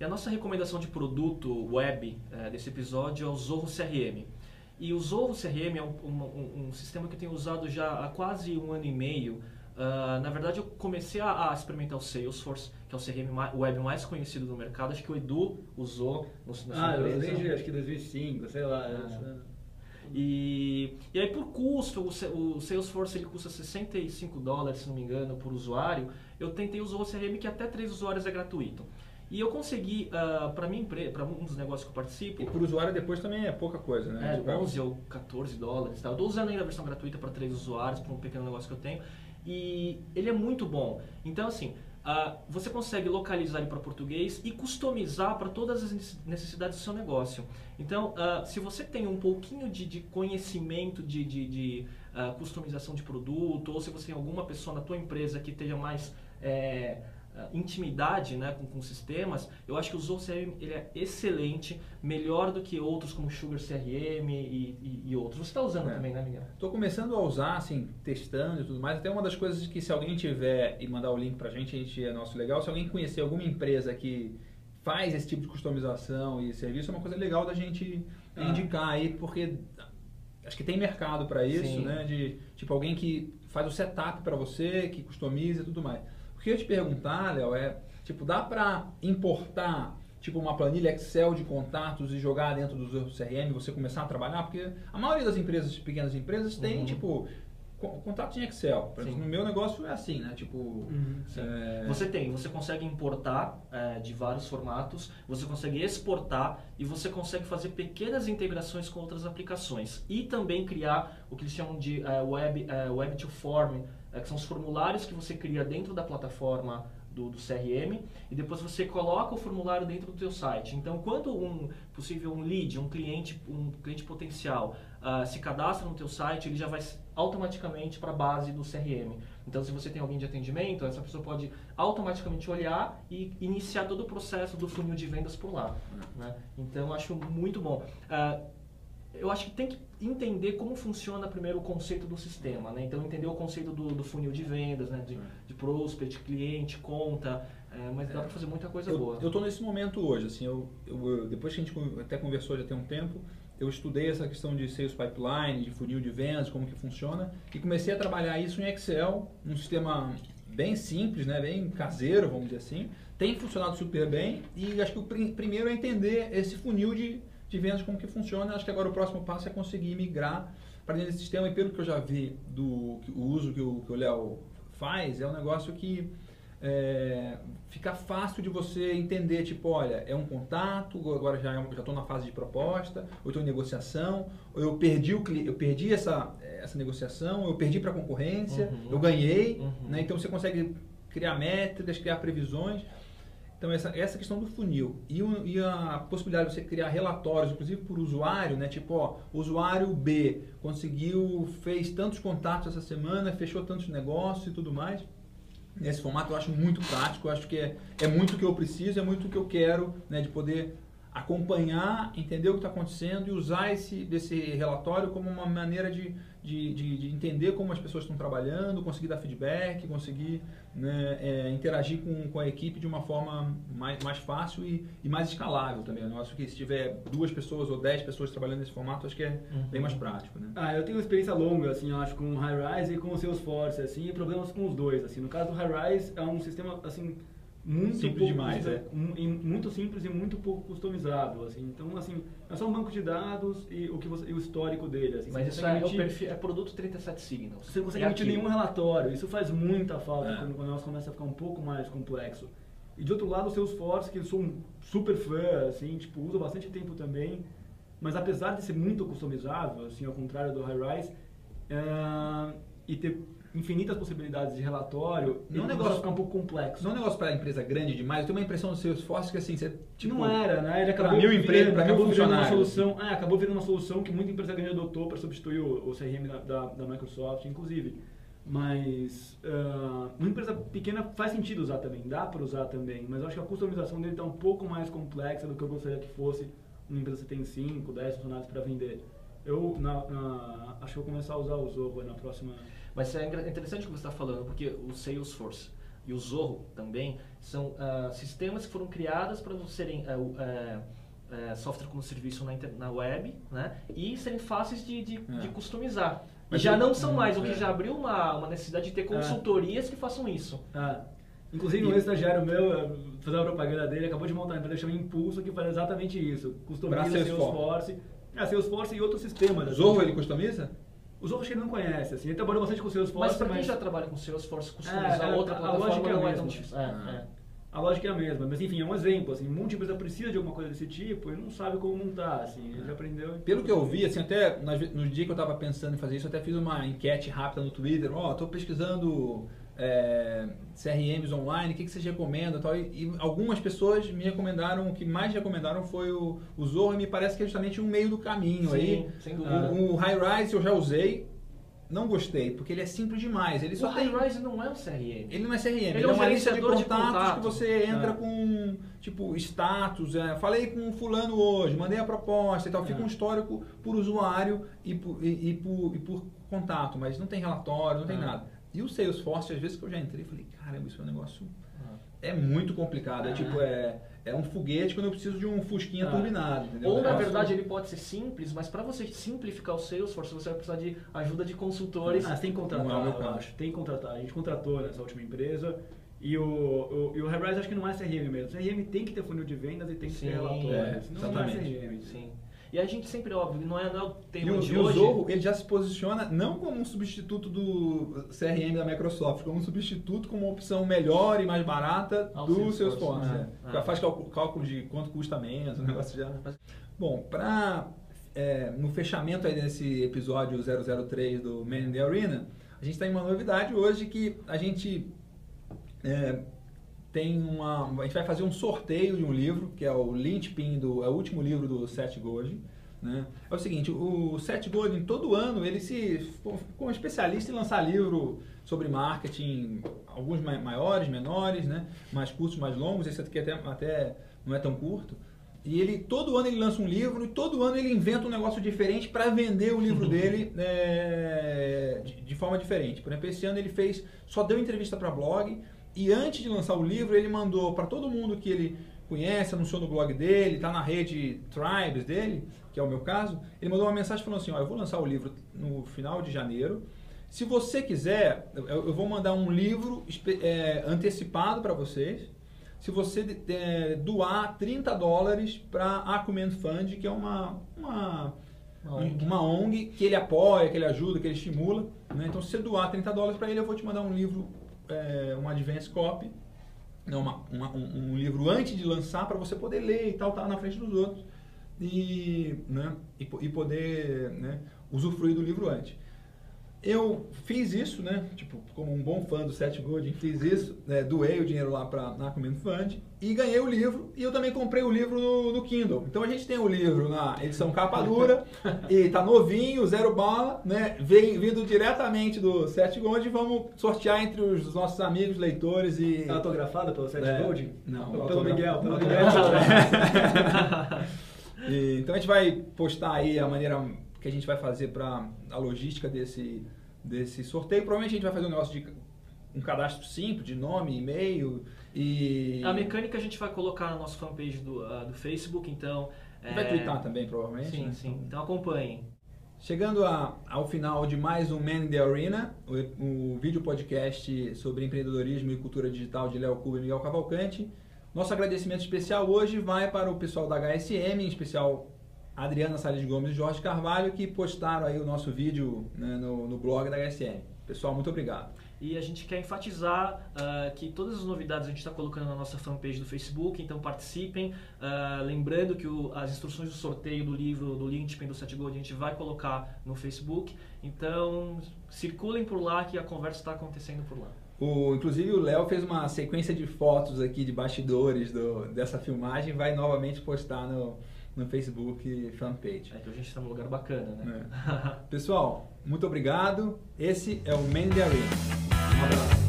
E a nossa recomendação de produto web é, desse episódio é o Zorro CRM. E o Zorro CRM é um, um, um, sistema que eu tenho usado já há quase um ano e meio. Uh, na verdade, eu comecei a, a, experimentar o Salesforce, que é o CRM web mais conhecido do mercado. Acho que o Edu usou no, na Ah, eu usei acho que 2005, sei lá. Ah. E, e aí por custo, o, o Salesforce ele custa 65 dólares, se não me engano, por usuário. Eu tentei usar o CRM que até três usuários é gratuito. E eu consegui, uh, ah, para empresa, para um dos negócios que eu participo. E por usuário depois também é pouca coisa, né? É, 11 ou 14 dólares. Tá? Eu estou usando ainda a versão gratuita para três usuários, para um pequeno negócio que eu tenho. E ele é muito bom. Então, assim, uh, você consegue localizar ele para português e customizar para todas as necessidades do seu negócio. Então, uh, se você tem um pouquinho de, de conhecimento de, de, de customização de produto, ou se você tem alguma pessoa na tua empresa que esteja mais... É, intimidade né, com, com sistemas, eu acho que o Zoho CRM ele é excelente, melhor do que outros como Sugar CRM e, e, e outros. Você está usando é. também, né, Miguel? Estou começando a usar, assim, testando e tudo mais. Até uma das coisas que se alguém tiver e mandar o link para a gente, a gente é nosso legal. Se alguém conhecer alguma empresa que faz esse tipo de customização e serviço, é uma coisa legal da gente ah. indicar aí, porque acho que tem mercado para isso, Sim. né? De tipo alguém que faz o setup para você, que customiza e tudo mais. O que eu ia te perguntar, Léo, é, tipo, dá para importar tipo uma planilha Excel de contatos e jogar dentro do CRM você começar a trabalhar? Porque a maioria das empresas, pequenas empresas, tem, uhum. tipo, contatos em Excel. Por exemplo, no meu negócio é assim, né? Tipo, uhum, é... você tem, você consegue importar é, de vários formatos, você consegue exportar e você consegue fazer pequenas integrações com outras aplicações e também criar o que eles chamam de é, web, é, web to form é, que são os formulários que você cria dentro da plataforma do, do, CRM e depois você coloca o formulário dentro do teu site. Então, quando um possível um lead, um cliente, um cliente potencial uh, se cadastra no teu site, ele já vai automaticamente para a base do CRM. Então, se você tem alguém de atendimento, essa pessoa pode automaticamente olhar e iniciar todo o processo do funil de vendas por lá. Né? Então, acho muito bom. Uh, eu acho que tem que entender como funciona primeiro o conceito do sistema, né? Então entender o conceito do, do funil de vendas, né? De, de prospect, cliente, conta, é, mas dá para fazer muita coisa eu, boa. Eu estou nesse momento hoje, assim, eu, eu, depois que a gente até conversou já tem um tempo, eu estudei essa questão de sales pipeline, de funil de vendas, como que funciona, e comecei a trabalhar isso em Excel, um sistema bem simples, né? Bem caseiro, vamos dizer assim. Tem funcionado super bem e acho que o pr primeiro é entender esse funil de de vendas, como que funciona. Acho que agora o próximo passo é conseguir migrar para dentro desse sistema. E pelo que eu já vi do o uso que o, que Léo faz, é um negócio que é, fica fácil de você entender, tipo, olha, é um contato, agora já é já estou na fase de proposta, ou estou em negociação, ou eu perdi o eu perdi essa, essa negociação, eu perdi para a concorrência, uhum. eu ganhei, uhum. né? Então você consegue criar métricas, criar previsões. Então, essa, essa questão do funil e, o, e, a possibilidade de você criar relatórios, inclusive por usuário, né? Tipo, ó, usuário B conseguiu, fez tantos contatos essa semana, fechou tantos negócios e tudo mais. Nesse formato eu acho muito prático, eu acho que é, é muito o que eu preciso, é muito o que eu quero, né? De poder acompanhar, entender o que está acontecendo e usar esse desse relatório como uma maneira de, de, de, de entender como as pessoas estão trabalhando, conseguir dar feedback, conseguir né, é, interagir com, com a equipe de uma forma mais, mais fácil e, e mais escalável também. Eu acho que se tiver duas pessoas ou dez pessoas trabalhando nesse formato, acho que é uhum. bem mais prático. Né? Ah, eu tenho uma experiência longa, assim, eu acho, com o High-Rise e com o Salesforce, assim, e problemas com os dois. Assim. No caso do High-Rise, é um sistema, assim, muito simples demais, é. Muito simples e muito pouco customizável, assim. Então, assim, é só um banco de dados e o que você, e o histórico dele, assim. Mas isso é, emitir, perfil, é produto 37 Signals. Você não consegue é emitir aquilo. nenhum relatório. Isso faz muita falta é. quando, o negócio começa a ficar um pouco mais complexo. E de outro lado, o Salesforce, que eu sou um super fã, assim, tipo, uso bastante tempo também. Mas apesar de ser muito customizável, assim, ao contrário do High-Rise, uh, e ter infinitas possibilidades de relatório, não é um negócio ficar um pouco complexo. Não é um negócio para empresa grande demais. Eu tenho uma impressão do Salesforce que assim, você, tipo, não era, né? Ele acabou mil empresas, para mil funcionários. Uma solução, é, acabou virando uma solução que muita empresa grande adotou para substituir o, o CRM da, da, da, Microsoft, inclusive. Mas uh, uma empresa pequena faz sentido usar também, dá para usar também, mas eu acho que a customização dele está um pouco mais complexa do que eu gostaria que fosse uma empresa que tem 5, 10 funcionários para vender. Eu na, na, acho que vou começar a usar o Zoho na próxima mas é interessante o que você está falando, porque o Salesforce, e o Zorro também, são uh, sistemas que foram criados para serem uh, uh, software como serviço na, na web né? e serem fáceis de, de, é. de customizar. Mas já não são mais, o que é. já abriu uma, uma necessidade de ter é. consultorias que façam isso. Ah. Inclusive, um ex-estagiário meu, fazer uma propaganda dele, acabou de montar uma empresa chamada Impulso, que faz exatamente isso. Customiza Salesforce. É, Salesforce e outros sistemas. Zorro ele customiza? Os outros que ele não conhece, assim. Ele trabalhou bastante com o Salesforce. Mas para quem mas... já trabalha com Salesforce, customizar é, outra a, plataforma a lógica é não é tão difícil. É, é. A lógica é a mesma, mas enfim, é um exemplo, assim, um monte de empresa precisa de alguma coisa desse tipo e não sabe como montar, assim, ele já aprendeu... Pelo que eu vi, assim, até no dia que eu estava pensando em fazer isso, eu até fiz uma enquete rápida no Twitter, ó, oh, estou pesquisando é, CRMs online, o que, que vocês recomendam tal, e, e, algumas pessoas me recomendaram, o que mais recomendaram foi o, o Zorro, e me parece que é justamente um meio do caminho Sim, aí. sem dúvida. O, o High Rise eu já usei, não gostei, porque ele é simples demais. Ele o só High Rise não é um CRM. Ele não é CRM, ele, ele é, um uma lista de contatos, de contato. que você entra é. com, tipo, status. É, falei com fulano hoje, mandei a proposta e tal. Fica é. um histórico por usuário e por, e, e, por, e por contato, mas não tem relatório, não tem é. nada. E o Salesforce, às vezes que eu já entrei, falei, caramba, isso é um negócio... É muito complicado, é, tipo, é é um foguete quando eu preciso de um fusquinha ah. turbinado. Entendeu? Ou, na verdade, ele pode ser simples, mas para você simplificar o Salesforce, você vai precisar de ajuda de consultores. Ah, tem que contratar, não, é eu acho. Tem que contratar. A gente contratou nessa última empresa. E o, o, e o Rebrise acho que não é CRM mesmo. CRM tem que ter funil de vendas e tem que Sim, ter relatório. É, não, não é CRM. Sim. E a gente sempre, óbvio, não é, não é o tema e de o, hoje. E o Zorro, ele já se posiciona não como um substituto do CRM da Microsoft, como um substituto com uma opção melhor e mais barata Ao do Salesforce. Né? É. É. Faz cálculo de quanto custa menos, o negócio já... Bom, para... É, no fechamento aí desse episódio 003 do Man in the Arena, a gente tem uma novidade hoje que a gente é, tem uma. A gente vai fazer um sorteio de um livro, que é o Linchpin, do, é o último livro do Seth Godin. Né? É o seguinte, o Seth Godin, todo ano, ele se ficou um especialista em lançar livro sobre marketing, alguns maiores, menores, né? mais curtos, mais longos, esse aqui até, até não é tão curto. E ele, todo ano ele lança um livro e todo ano ele inventa um negócio diferente para vender o livro dele é, de, de, forma diferente. Por exemplo, esse ano ele fez, só deu entrevista para blog, e antes de lançar o livro, ele mandou para todo mundo que ele conhece, anunciou no blog dele, está na rede Tribes dele, que é o meu caso. Ele mandou uma mensagem falando assim: ó, eu vou lançar o livro no final de janeiro. Se você quiser, eu vou mandar um livro é, antecipado para vocês. Se você é, doar 30 dólares para a Acumen Fund, que é uma, uma, uma ONG. uma, ONG. que ele apoia, que ele ajuda, que ele estimula. Né? Então, se você doar 30 dólares para ele, eu vou te mandar um livro é, um advance copy, né, uma, uma, um, um, livro antes de lançar para você poder ler e tal, tá na frente dos outros e, né, e, e poder né, usufruir do livro antes. Eu fiz isso, né? Tipo, como um bom fã do Seth Godin, fiz isso, né, doei o dinheiro lá para na Command Fund e ganhei o livro. E eu também comprei o livro no, no, Kindle. Então a gente tem o livro na edição capa dura e tá novinho, zero bala, né? Vem, vindo diretamente do Seth Godin. Vamos sortear entre os nossos amigos leitores e. Tá autografada pelo Seth é, Godin? Não, pelo autograf... Miguel, pelo Miguel. e, então a gente vai postar aí a maneira que a gente vai fazer para a logística desse, desse sorteio. Provavelmente a gente vai fazer um negócio de um cadastro simples, de nome, e-mail e... A mecânica a gente vai colocar na nossa fanpage do, uh, do Facebook, então... É... Vai twittar também, provavelmente. Sim, né? sim. Então acompanhem. Chegando a, ao final de mais um Man in the Arena, o, o vídeo podcast sobre empreendedorismo e cultura digital de Léo Cuba e Miguel Cavalcante. Nosso agradecimento especial hoje vai para o pessoal da HSM, em especial Adriana Salles Gomes e Jorge Carvalho, que postaram aí o nosso vídeo né, no, no blog da HSM. Pessoal, muito obrigado. E a gente quer enfatizar uh, que todas as novidades a gente está colocando na nossa fanpage do Facebook, então participem. Uh, lembrando que o, as instruções do sorteio do livro do Linchpin do Set Gold a gente vai colocar no Facebook. Então circulem por lá que a conversa está acontecendo por lá. O, inclusive o Léo fez uma sequência de fotos aqui de bastidores do, dessa filmagem, vai novamente postar no, no Facebook fanpage. É que a gente está num lugar bacana, né? É. Pessoal, muito obrigado. Esse é o Man the Arena. Um abraço.